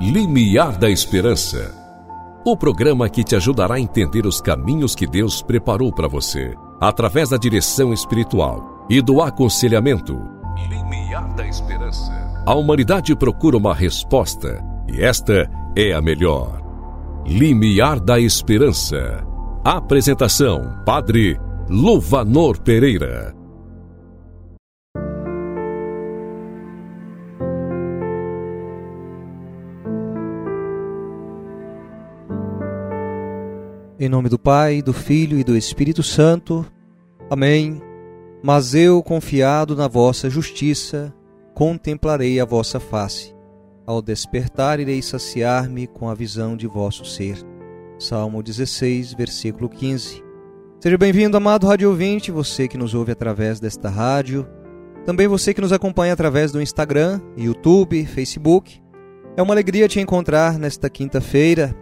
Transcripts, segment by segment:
Limiar da Esperança. O programa que te ajudará a entender os caminhos que Deus preparou para você, através da direção espiritual e do aconselhamento. Limiar da Esperança. A humanidade procura uma resposta e esta é a melhor. Limiar da Esperança. Apresentação: Padre Luvanor Pereira. Em nome do Pai, do Filho e do Espírito Santo. Amém. Mas eu, confiado na vossa justiça, contemplarei a vossa face. Ao despertar, irei saciar-me com a visão de vosso ser. Salmo 16, versículo 15. Seja bem-vindo, amado rádio ouvinte, você que nos ouve através desta rádio, também você que nos acompanha através do Instagram, YouTube, Facebook. É uma alegria te encontrar nesta quinta-feira,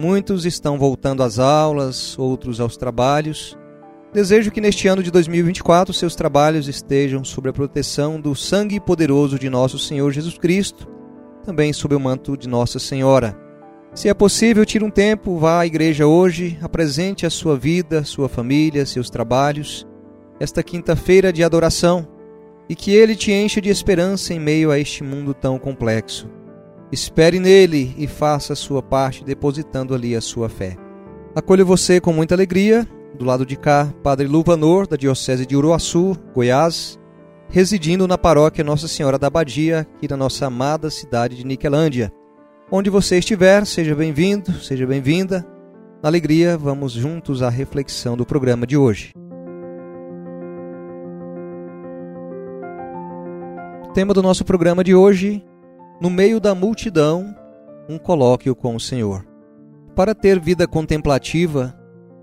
Muitos estão voltando às aulas, outros aos trabalhos. Desejo que neste ano de 2024 seus trabalhos estejam sob a proteção do sangue poderoso de nosso Senhor Jesus Cristo, também sob o manto de Nossa Senhora. Se é possível, tire um tempo, vá à igreja hoje, apresente a sua vida, sua família, seus trabalhos, esta quinta-feira de adoração, e que Ele te encha de esperança em meio a este mundo tão complexo. Espere nele e faça a sua parte, depositando ali a sua fé. Acolho você com muita alegria. Do lado de cá, Padre Luvanor, da Diocese de Uruaçu, Goiás, residindo na paróquia Nossa Senhora da Abadia, aqui na nossa amada cidade de Niquelândia. Onde você estiver, seja bem-vindo, seja bem-vinda. Na alegria, vamos juntos à reflexão do programa de hoje. O tema do nosso programa de hoje no meio da multidão, um colóquio com o Senhor. Para ter vida contemplativa,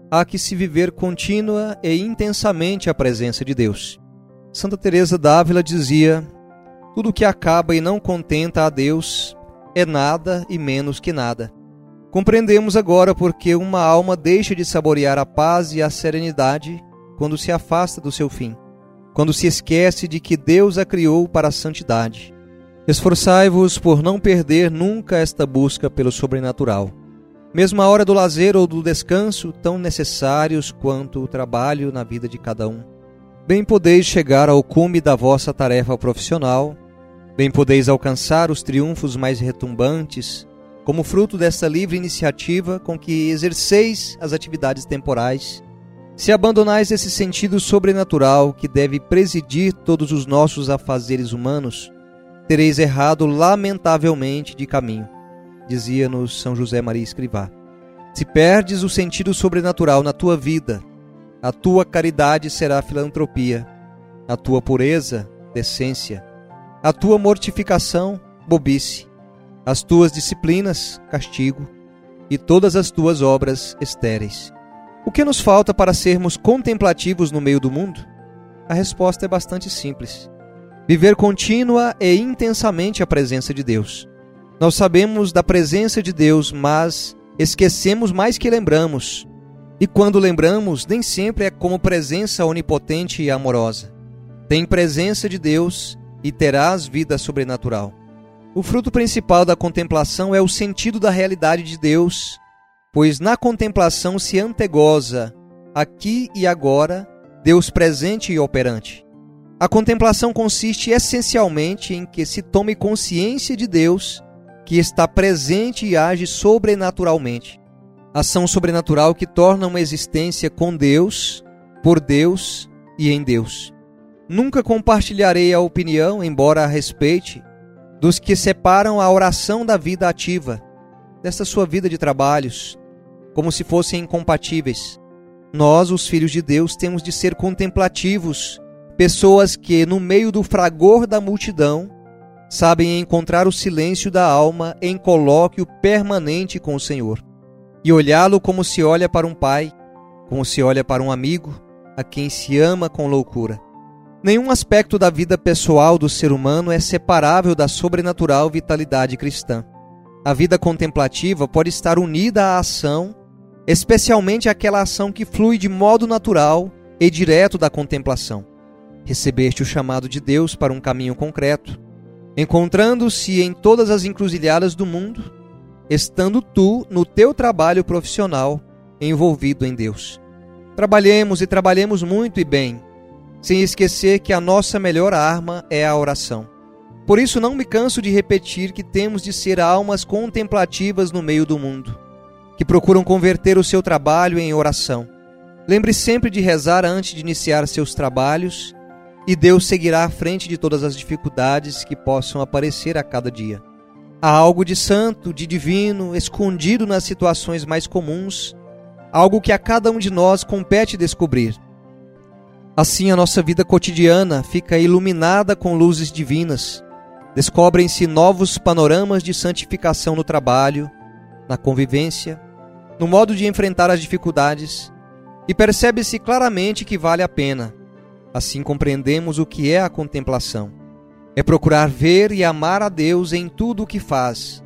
há que se viver contínua e intensamente a presença de Deus. Santa Teresa d'Ávila dizia: Tudo que acaba e não contenta a Deus é nada e menos que nada. Compreendemos agora porque uma alma deixa de saborear a paz e a serenidade quando se afasta do seu fim, quando se esquece de que Deus a criou para a santidade Esforçai-vos por não perder nunca esta busca pelo sobrenatural. Mesmo a hora do lazer ou do descanso, tão necessários quanto o trabalho na vida de cada um. Bem podeis chegar ao cume da vossa tarefa profissional, bem podeis alcançar os triunfos mais retumbantes, como fruto dessa livre iniciativa com que exerceis as atividades temporais, se abandonais esse sentido sobrenatural que deve presidir todos os nossos afazeres humanos, tereis errado lamentavelmente de caminho, dizia-nos São José Maria Escrivá. Se perdes o sentido sobrenatural na tua vida, a tua caridade será filantropia, a tua pureza, decência, a tua mortificação, bobice, as tuas disciplinas, castigo, e todas as tuas obras estéreis. O que nos falta para sermos contemplativos no meio do mundo? A resposta é bastante simples Viver contínua e intensamente a presença de Deus. Nós sabemos da presença de Deus, mas esquecemos mais que lembramos. E quando lembramos, nem sempre é como presença onipotente e amorosa. Tem presença de Deus e terás vida sobrenatural. O fruto principal da contemplação é o sentido da realidade de Deus, pois na contemplação se antegoza, aqui e agora, Deus presente e operante. A contemplação consiste essencialmente em que se tome consciência de Deus que está presente e age sobrenaturalmente. Ação sobrenatural que torna uma existência com Deus, por Deus e em Deus. Nunca compartilharei a opinião, embora a respeite, dos que separam a oração da vida ativa, desta sua vida de trabalhos, como se fossem incompatíveis. Nós, os filhos de Deus, temos de ser contemplativos Pessoas que, no meio do fragor da multidão, sabem encontrar o silêncio da alma em colóquio permanente com o Senhor e olhá-lo como se olha para um pai, como se olha para um amigo, a quem se ama com loucura. Nenhum aspecto da vida pessoal do ser humano é separável da sobrenatural vitalidade cristã. A vida contemplativa pode estar unida à ação, especialmente aquela ação que flui de modo natural e direto da contemplação recebeste o chamado de Deus para um caminho concreto. encontrando-se em todas as encruzilhadas do mundo, estando tu no teu trabalho profissional envolvido em Deus. Trabalhemos e trabalhemos muito e bem, sem esquecer que a nossa melhor arma é a oração. Por isso não me canso de repetir que temos de ser almas contemplativas no meio do mundo, que procuram converter o seu trabalho em oração. Lembre sempre de rezar antes de iniciar seus trabalhos e Deus seguirá à frente de todas as dificuldades que possam aparecer a cada dia. Há algo de santo, de divino, escondido nas situações mais comuns, algo que a cada um de nós compete descobrir. Assim, a nossa vida cotidiana fica iluminada com luzes divinas. Descobrem-se novos panoramas de santificação no trabalho, na convivência, no modo de enfrentar as dificuldades, e percebe-se claramente que vale a pena Assim compreendemos o que é a contemplação. É procurar ver e amar a Deus em tudo o que faz,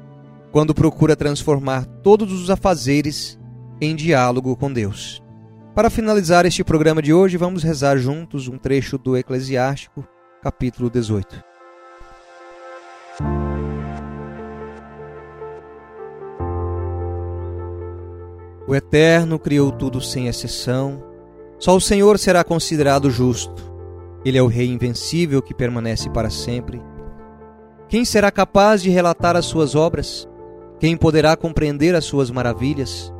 quando procura transformar todos os afazeres em diálogo com Deus. Para finalizar este programa de hoje, vamos rezar juntos um trecho do Eclesiástico, capítulo 18. O Eterno criou tudo sem exceção só o Senhor será considerado justo. Ele é o Rei invencível que permanece para sempre. Quem será capaz de relatar as suas obras? Quem poderá compreender as suas maravilhas?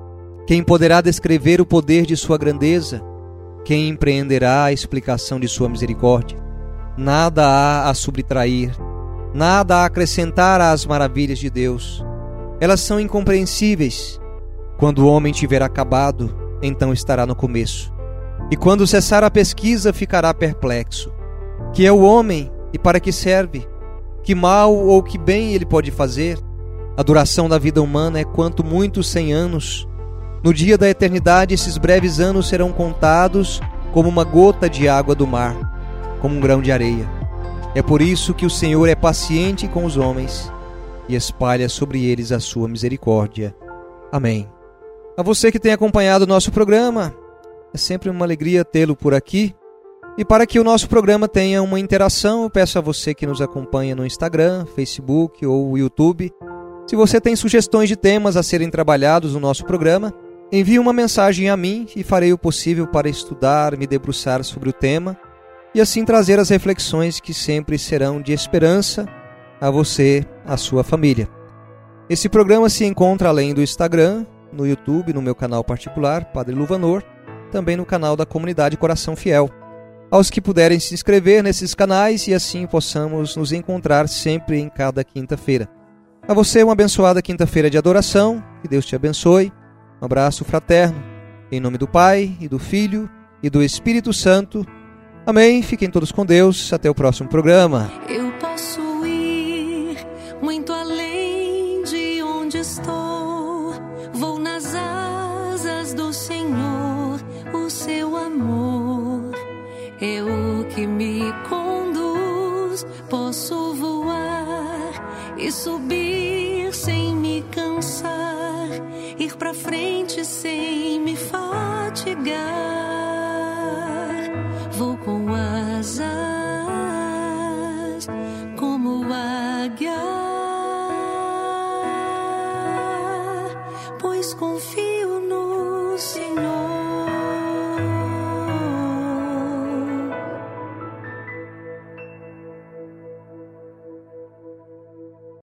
Quem poderá descrever o poder de sua grandeza? Quem empreenderá a explicação de sua misericórdia? Nada há a subtrair, nada a acrescentar às maravilhas de Deus. Elas são incompreensíveis. Quando o homem tiver acabado, então estará no começo. E quando cessar a pesquisa, ficará perplexo. Que é o homem e para que serve? Que mal ou que bem ele pode fazer? A duração da vida humana é quanto muitos cem anos. No dia da eternidade, esses breves anos serão contados como uma gota de água do mar, como um grão de areia. É por isso que o Senhor é paciente com os homens e espalha sobre eles a sua misericórdia. Amém. A você que tem acompanhado o nosso programa, é sempre uma alegria tê-lo por aqui. E para que o nosso programa tenha uma interação, eu peço a você que nos acompanha no Instagram, Facebook ou YouTube. Se você tem sugestões de temas a serem trabalhados no nosso programa, envie uma mensagem a mim e farei o possível para estudar, me debruçar sobre o tema e assim trazer as reflexões que sempre serão de esperança a você, a sua família. Esse programa se encontra além do Instagram, no YouTube, no meu canal particular, Padre Luvanor também no canal da comunidade Coração Fiel. Aos que puderem se inscrever nesses canais e assim possamos nos encontrar sempre em cada quinta-feira. A você, uma abençoada quinta-feira de adoração, que Deus te abençoe. Um abraço fraterno, em nome do Pai, e do Filho, e do Espírito Santo. Amém. Fiquem todos com Deus. Até o próximo programa. Posso voar e subir sem me cansar, ir para frente sem me fatigar. Vou com asas como águia, pois confio